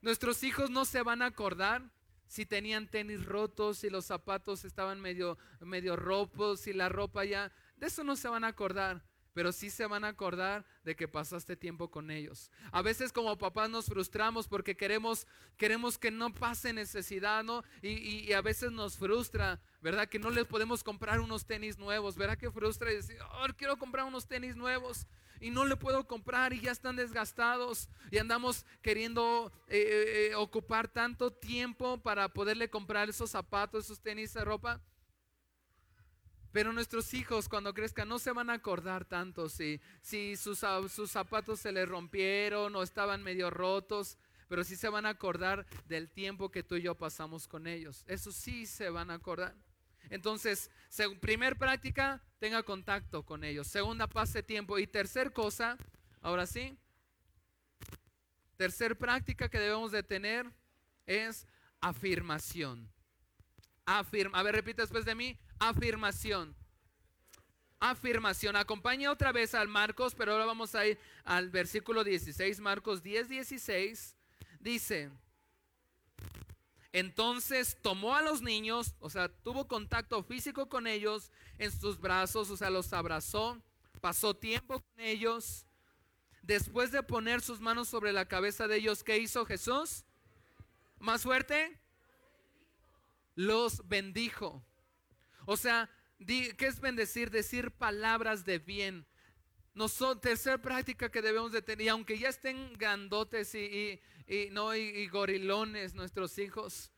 Nuestros hijos no se van a acordar si tenían tenis rotos, si los zapatos estaban medio, medio rotos, si la ropa ya... De eso no se van a acordar, pero sí se van a acordar de que pasaste tiempo con ellos. A veces como papás nos frustramos porque queremos, queremos que no pase necesidad, ¿no? Y, a veces nos frustra, ¿verdad? Que no les podemos comprar unos tenis nuevos, ¿verdad? Que frustra y decir, oh, quiero comprar unos tenis nuevos y no le puedo comprar y ya están desgastados y andamos queriendo eh, eh, eh, ocupar tanto tiempo para poderle comprar esos zapatos, esos tenis, esa ropa. Pero nuestros hijos cuando crezcan no se van a acordar tanto si, si sus, sus zapatos se les rompieron o estaban medio rotos, pero sí se van a acordar del tiempo que tú y yo pasamos con ellos. Eso sí se van a acordar. Entonces, primer práctica, tenga contacto con ellos. Segunda, pase tiempo. Y tercer cosa, ahora sí, tercer práctica que debemos de tener es afirmación. Afirma. A ver, repite después de mí. Afirmación. Afirmación. Acompaña otra vez al Marcos, pero ahora vamos a ir al versículo 16. Marcos 10, 16. Dice. Entonces tomó a los niños, o sea, tuvo contacto físico con ellos en sus brazos, o sea, los abrazó, pasó tiempo con ellos. Después de poner sus manos sobre la cabeza de ellos, ¿qué hizo Jesús? Más fuerte. Los bendijo. O sea, ¿qué es bendecir? Decir palabras de bien. Nosotros, tercera práctica que debemos de tener, y aunque ya estén grandotes y, y, no, y, gorilones nuestros hijos,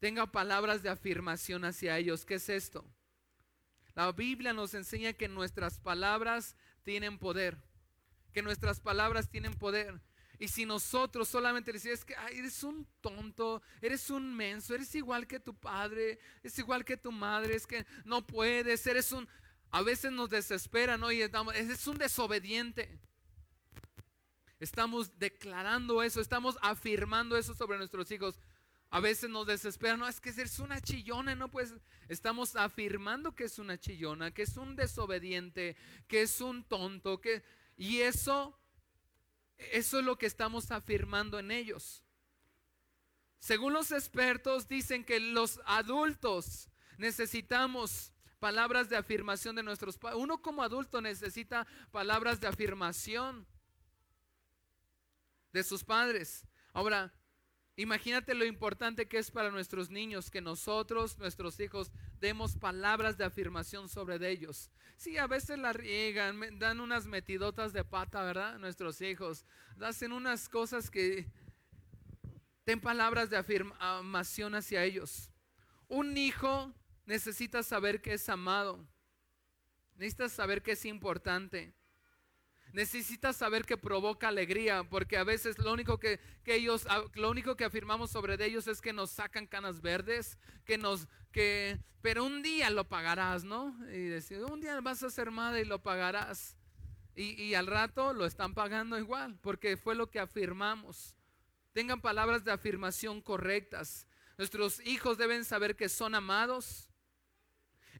tenga palabras de afirmación hacia ellos. ¿Qué es esto? La Biblia nos enseña que nuestras palabras tienen poder, que nuestras palabras tienen poder. Y si nosotros solamente decimos, que eres un tonto, eres un menso, eres igual que tu padre, es igual que tu madre, es que no puedes, eres un... A veces nos desesperan. Y estamos, es un desobediente. Estamos declarando eso, estamos afirmando eso sobre nuestros hijos. A veces nos desesperan, no, es que es una chillona, no pues estamos afirmando que es una chillona, que es un desobediente, que es un tonto, que y eso eso es lo que estamos afirmando en ellos. Según los expertos dicen que los adultos necesitamos palabras de afirmación de nuestros padres. Uno como adulto necesita palabras de afirmación de sus padres. Ahora, imagínate lo importante que es para nuestros niños que nosotros, nuestros hijos, demos palabras de afirmación sobre ellos. Sí, a veces la riegan, dan unas metidotas de pata, ¿verdad? Nuestros hijos. Hacen unas cosas que... Den palabras de afirmación hacia ellos. Un hijo necesita saber que es amado. Necesita saber que es importante. Necesitas saber que provoca alegría, porque a veces lo único que, ellos, ah, lo único que afirmamos sobre ellos es que nos sacan canas verdes, que nos, que, pero un día lo pagarás, ¿no? Y decir, un día vas a ser madre y lo pagarás. Y, y al rato lo están pagando igual, porque fue lo que afirmamos. Tengan palabras de afirmación correctas. Nuestros hijos deben saber que son amados.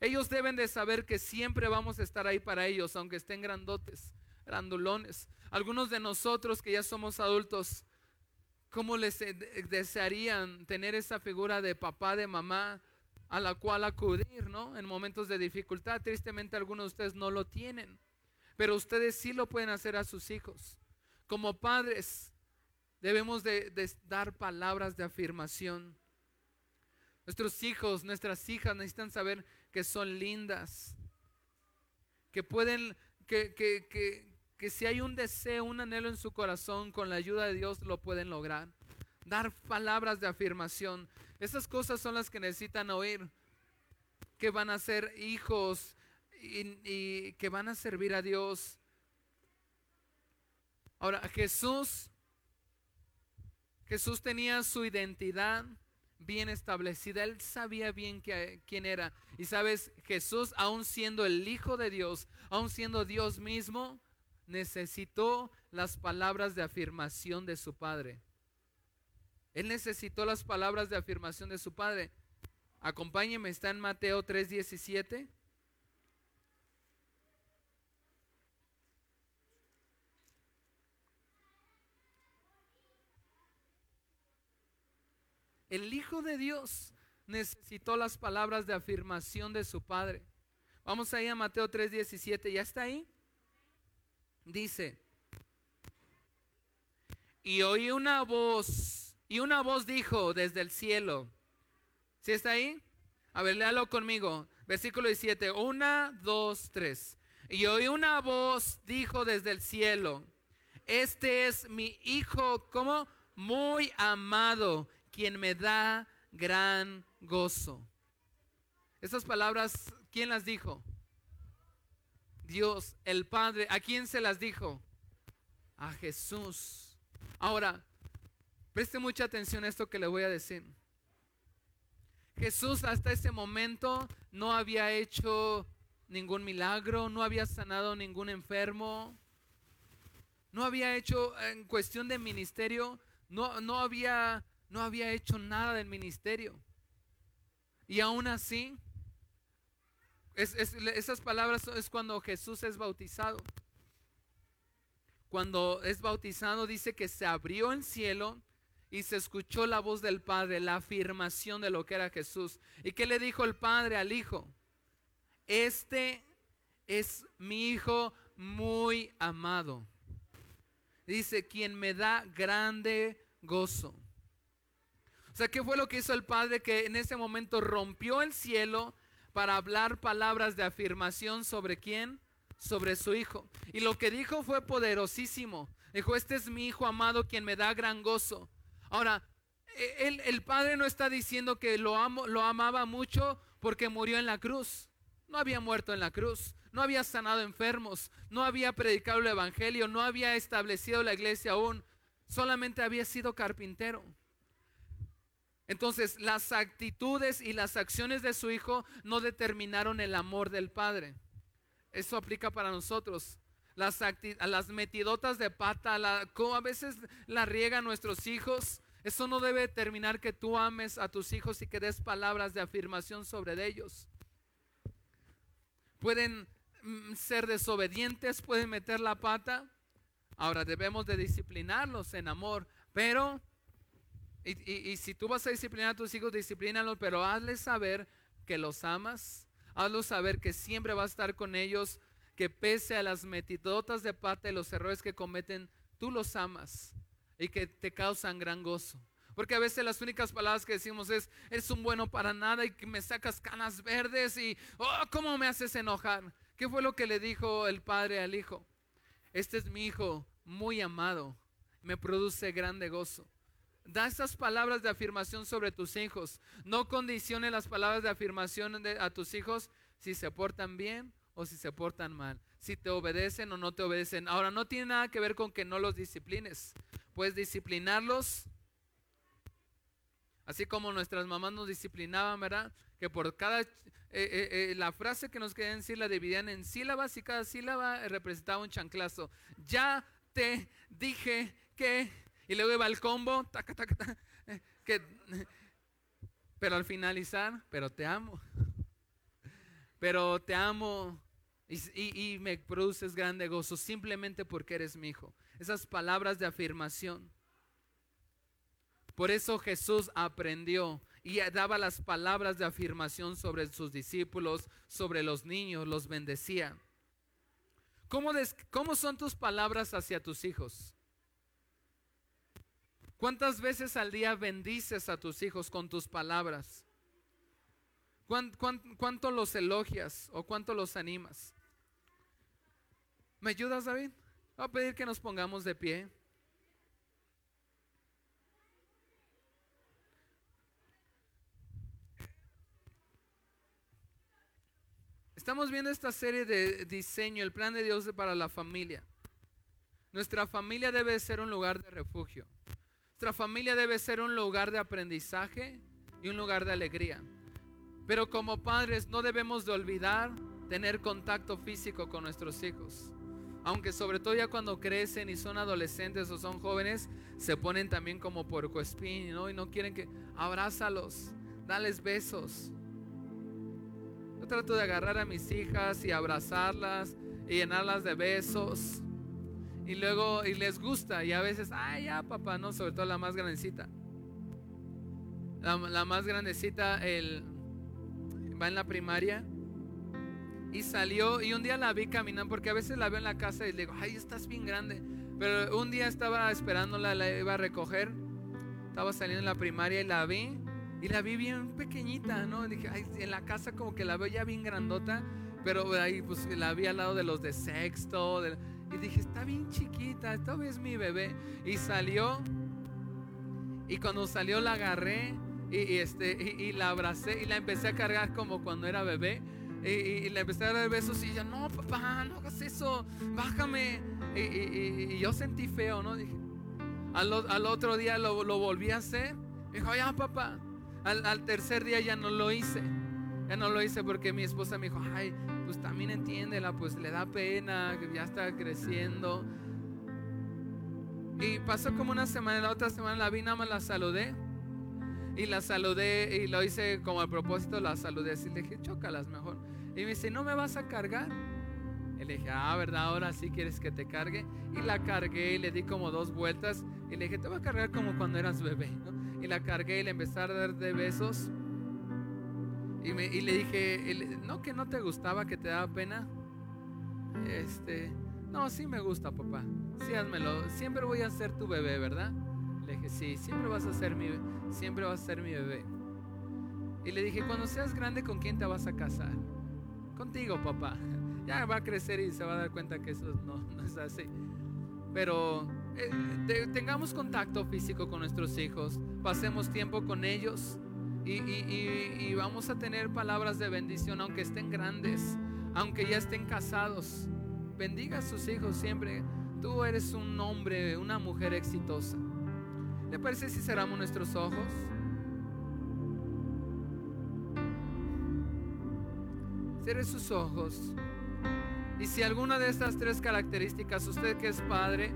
Ellos deben de saber que siempre vamos a estar ahí para ellos, aunque estén grandotes grandulones. Algunos de nosotros que ya somos adultos, ¿cómo les desearían tener esa figura de papá, de mamá a la cual acudir, ¿no? En momentos de dificultad. Tristemente algunos de ustedes no lo tienen, pero ustedes sí lo pueden hacer a sus hijos. Como padres debemos de, de dar palabras de afirmación. Nuestros hijos, nuestras hijas necesitan saber que son lindas, que pueden, que, que, que, que si hay un deseo, un anhelo en su corazón, con la ayuda de Dios lo pueden lograr. Dar palabras de afirmación. Esas cosas son las que necesitan oír. Que van a ser hijos y, que van a servir a Dios. Ahora, Jesús, Jesús tenía su identidad bien establecida. Él sabía bien quién era. Y sabes, Jesús, aún siendo el Hijo de Dios, aún siendo Dios mismo, necesitó las palabras de afirmación de su padre. Él necesitó las palabras de afirmación de su padre. Acompáñeme, está en Mateo 3:17. El Hijo de Dios necesitó las palabras de afirmación de su Padre. Vamos ahí a Mateo 3:17, ¿ya está ahí? dice, y oí una voz, y una voz dijo desde el cielo, ¿sí está ahí? A ver, léalo conmigo, versículo 17, una, dos, tres. Y oí una voz dijo desde el cielo, este es mi hijo, como muy amado, quien me da gran gozo. Esas palabras, ¿quién las dijo? Dios, el Padre, ¿a quién se las dijo? A Jesús. Ahora, preste mucha atención a esto que le voy a decir. Jesús hasta ese momento no había hecho ningún milagro, no había sanado ningún enfermo, no había hecho en cuestión de ministerio, no, no, había, no había hecho nada del ministerio. Y aún así, esas palabras es cuando Jesús es bautizado. Cuando es bautizado dice que se abrió el cielo y se escuchó la voz del Padre, la afirmación de lo que era Jesús. ¿Y qué le dijo el Padre al Hijo? Este es mi Hijo muy amado. Dice, quien me da grande gozo. O sea, ¿qué fue lo que hizo el Padre que en ese momento rompió el cielo para hablar palabras de afirmación sobre quién? Sobre su Hijo. Y lo que dijo fue poderosísimo. Dijo, este es mi Hijo amado quien me da gran gozo. Ahora, e, el, el Padre no está diciendo que lo, amo, lo amaba mucho porque murió en la cruz. No había muerto en la cruz, no había sanado enfermos, no había predicado el Evangelio, no había establecido la iglesia aún, solamente había sido carpintero. Entonces, las actitudes y las acciones de su hijo no determinaron el amor del padre. Eso aplica para nosotros. Las, metidotas de pata, la, a veces la riegan nuestros hijos. Eso no debe determinar que tú ames a tus hijos y que des palabras de afirmación sobre ellos pueden mm, ser desobedientes, pueden meter la pata. Ahora debemos de disciplinarlos en amor, pero, y, si tú vas a disciplinar a tus hijos, disciplínalos, pero hazles saber que los amas, hazlos saber que siempre vas a estar con ellos, que pese a las metidotas de pata y los errores que cometen, tú los amas y que te causan gran gozo. Porque a veces las únicas palabras que decimos es, es un bueno para nada y que me sacas canas verdes y, oh, ¿cómo me haces enojar? ¿Qué fue lo que le dijo el padre al hijo? Este es mi hijo muy amado, me produce grande gozo. Da esas palabras de afirmación sobre tus hijos. No condicione las palabras de afirmación a tus hijos si se portan bien o si se portan mal. Si te obedecen o no te obedecen. Ahora, no tiene nada que ver con que no los disciplines. Puedes disciplinarlos Así como nuestras mamás nos disciplinaban, ¿verdad? Que por cada, eh, eh, eh, la frase que nos querían decir la dividían en sílabas y cada sílaba representaba un chanclazo. Ya te dije que, y luego iba el combo, taca, taca, que, pero al finalizar, pero te amo, pero te amo y, y me produces grande gozo simplemente porque eres mi hijo. Esas palabras de afirmación. Por eso Jesús aprendió y daba las palabras de afirmación sobre sus discípulos, sobre los niños, los bendecía. ¿Cómo, ¿Cómo, son tus palabras hacia tus hijos? ¿Cuántas veces al día bendices a tus hijos con tus palabras? cuánto los elogias o cuánto los animas? ¿Me ayudas, David? Voy a pedir que nos pongamos de pie. Estamos viendo esta serie de diseño, el plan de Dios para la familia. Nuestra familia debe ser un lugar de refugio. Nuestra familia debe ser un lugar de aprendizaje y un lugar de alegría. Pero como padres no debemos de olvidar tener contacto físico con nuestros hijos. Aunque sobre todo ya cuando crecen y son adolescentes o son jóvenes, se ponen también como porcoespín, ¿no? Y no quieren que abrázalos, dales besos, trato de agarrar a mis hijas y abrazarlas y llenarlas de besos. Y luego, y les gusta. Y a veces, ay, ya, papá, no, sobre todo la más grandecita. La, más grandecita, el, va en la primaria. Y salió, y un día la vi caminando, porque a veces la veo en la casa y le digo, ay, estás bien grande. Pero un día estaba esperándola, la iba a recoger. Estaba saliendo en la primaria y la vi. Y la vi bien pequeñita, ¿no? dije, ay, en la casa como que la veo ya bien grandota, pero ahí pues la vi al lado de los de sexto. Y dije, está bien chiquita, esta es mi bebé. Y salió, y cuando salió la agarré y, este, y, la abracé y la empecé a cargar como cuando era bebé. Y, le empecé a dar besos y ella, no, papá, no hagas eso, bájame. Y, yo sentí feo, ¿no? Dije, al, al otro día lo, lo volví a hacer. Dijo, ya, papá. Al, tercer día ya no lo hice. Ya no lo hice porque mi esposa me dijo, ay, pues también entiéndela, pues le da pena, que ya está creciendo. Y pasó como una semana, la otra semana la vi, nada más la saludé. Y la saludé y lo hice como a propósito, la saludé así, le dije, chócalas mejor. Y me dice, ¿no me vas a cargar? Y le dije, ah, ¿verdad? Ahora sí quieres que te cargue. Y la cargué y le di como dos vueltas. Y le dije, te voy a cargar como cuando eras bebé. Y la cargué y le empecé a dar besos. Y, le dije, no, que no te gustaba, que te daba pena. Este, no, sí me gusta, papá. Sí, házmelo. Siempre voy a ser tu bebé, ¿verdad? Le dije, sí, siempre vas a ser mi, siempre vas a ser mi bebé. Y le dije, cuando seas grande, ¿con quién te vas a casar? Contigo, papá [LAUGHS] ya va a crecer y se va a dar cuenta que eso no, es así. Pero eh, tengamos contacto físico con nuestros hijos, pasemos tiempo con ellos y, vamos a tener palabras de bendición, aunque estén grandes, aunque ya estén casados. Bendiga a sus hijos siempre. Tú eres un hombre, una mujer exitosa. ¿Le parece si cerramos nuestros ojos? Cierre sus ojos. Y si alguna de estas tres características, usted que es padre,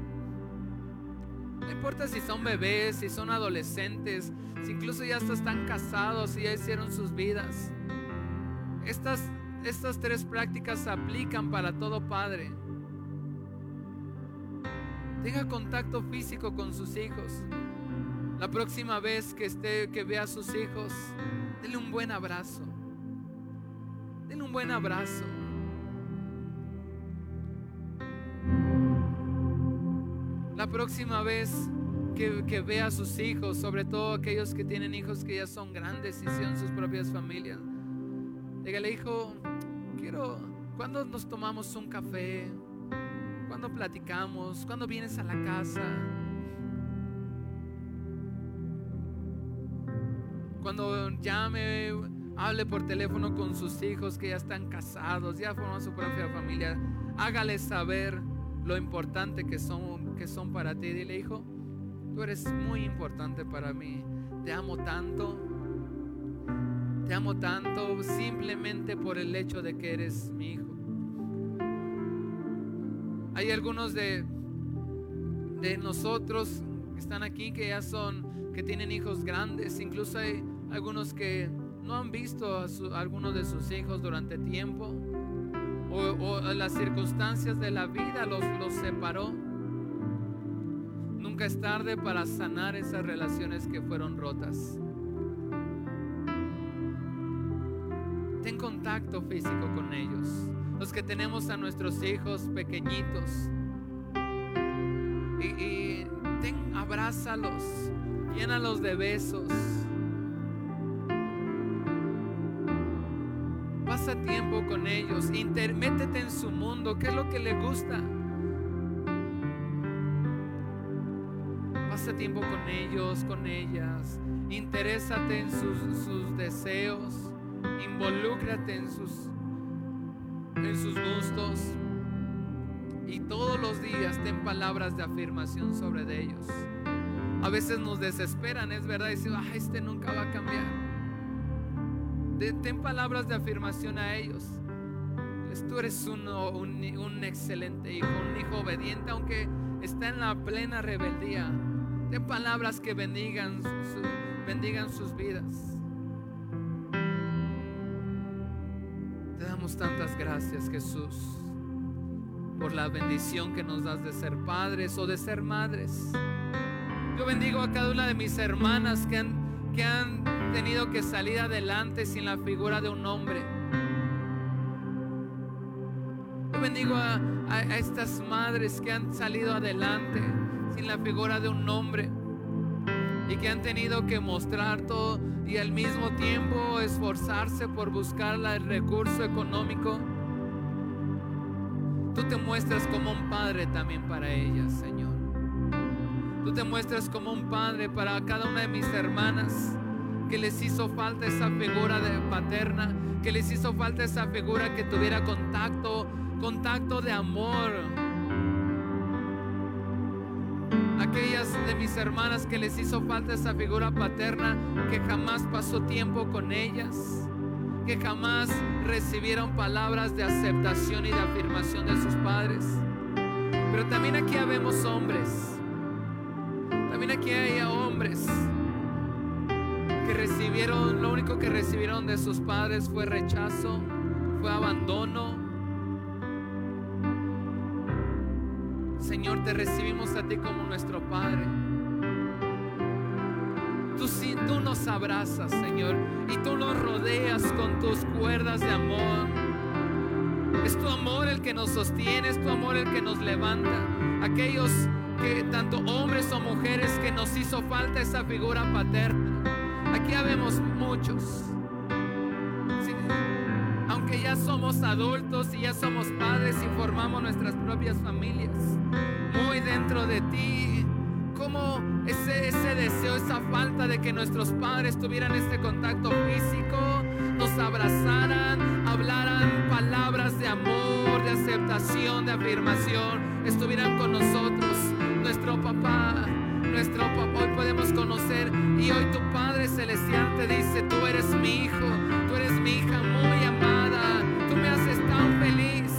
no importa si son bebés, si son adolescentes, si incluso ya están casados y ya hicieron sus vidas, estas, estas tres prácticas se aplican para todo padre. Tenga contacto físico con sus hijos. La próxima vez que esté, que vea a sus hijos, denle un buen abrazo. Denle un buen abrazo. La próxima vez que, vea a sus hijos, sobre todo aquellos que tienen hijos que ya son grandes y son sus propias familias, dígale, hijo, quiero, cuando nos tomamos un café? cuando platicamos? cuando vienes a la casa? Cuando llame, hable por teléfono con sus hijos que ya están casados, ya forman su propia familia, hágales saber lo importante que son, que son para ti. Dile, hijo, tú eres muy importante para mí. Te amo tanto. Te amo tanto simplemente por el hecho de que eres mi hijo. Hay algunos de, de nosotros que están aquí que ya son, que tienen hijos grandes. Incluso hay algunos que no han visto a, a algunos de sus hijos durante tiempo o, las circunstancias de la vida los, los separó. Nunca es tarde para sanar esas relaciones que fueron rotas. Ten contacto físico con ellos. Los que tenemos a nuestros hijos pequeñitos. Y, ten, abrázalos, llénalos de besos. Tiempo con ellos, intermétete en su mundo, ¿qué es lo que le gusta? Pasa tiempo con ellos, con ellas, interésate en sus, deseos, involúcrate en sus, en sus gustos y todos los días ten palabras de afirmación sobre ellos. A veces nos desesperan, es verdad, decir, ah, este nunca va a cambiar ten palabras de afirmación a ellos. Tú eres un, un, excelente hijo, un hijo obediente, aunque está en la plena rebeldía. Ten palabras que bendigan, bendigan sus vidas. Te damos tantas gracias, Jesús, por la bendición que nos das de ser padres o de ser madres. Yo bendigo a cada una de mis hermanas que han, que han tenido que salir adelante sin la figura de un hombre. Yo bendigo a, estas madres que han salido adelante sin la figura de un hombre y que han tenido que mostrar todo y al mismo tiempo esforzarse por buscar el recurso económico. Tú te muestras como un padre también para ellas, Señor. Tú te muestras como un padre para cada una de mis hermanas que les hizo falta esa figura paterna, que les hizo falta esa figura que tuviera contacto, contacto de amor. Aquellas de mis hermanas que les hizo falta esa figura paterna, que jamás pasó tiempo con ellas, que jamás recibieron palabras de aceptación y de afirmación de sus padres. Pero también aquí habemos hombres. También aquí hay hombres recibieron, lo único que recibieron de sus padres fue rechazo, fue abandono. Señor, te recibimos a ti como nuestro Padre. Tú, tú nos abrazas, Señor, y tú nos rodeas con tus cuerdas de amor. Es tu amor el que nos sostiene, es tu amor el que nos levanta. Aquellos que tanto hombres o mujeres que nos hizo falta esa figura paterna. Aquí habemos muchos. aunque ya somos adultos y ya somos padres y formamos nuestras propias familias, muy dentro de ti, como ese, ese deseo, esa falta de que nuestros padres tuvieran este contacto físico, nos abrazaran, hablaran palabras de amor, de aceptación, de afirmación, estuvieran con nosotros nuestro papá, nuestro papá. Hoy podemos conocer y hoy tu Padre Celestial te dice, tú eres mi hijo, tú eres mi hija muy amada, tú me haces tan feliz,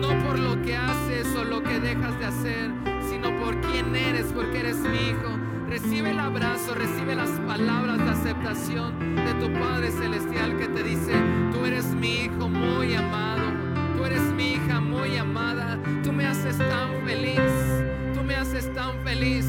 no por lo que haces o lo que dejas de hacer, sino por quién eres, porque eres mi hijo. Recibe el abrazo, recibe las palabras de aceptación de tu Padre Celestial que te dice, tú eres mi hijo muy amado, tú eres mi hija muy amada, tú me haces tan feliz me haces tan feliz.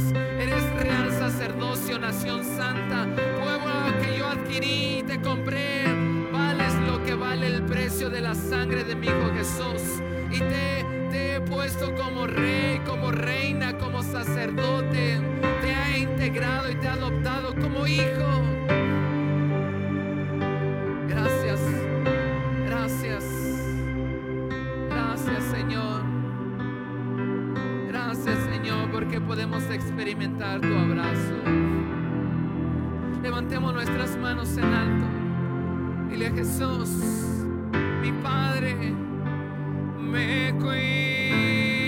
Eres real sacerdocio, nación santa, pueblo que yo adquirí y te compré. Vales lo que vale el precio de la sangre de mi Hijo Jesús. Y te, te he puesto como rey, como reina, como sacerdote. Te ha integrado y te ha adoptado como hijo. Podemos experimentar tu abrazo. Levantemos nuestras manos en alto. Dile a Jesús, mi Padre, me cuida.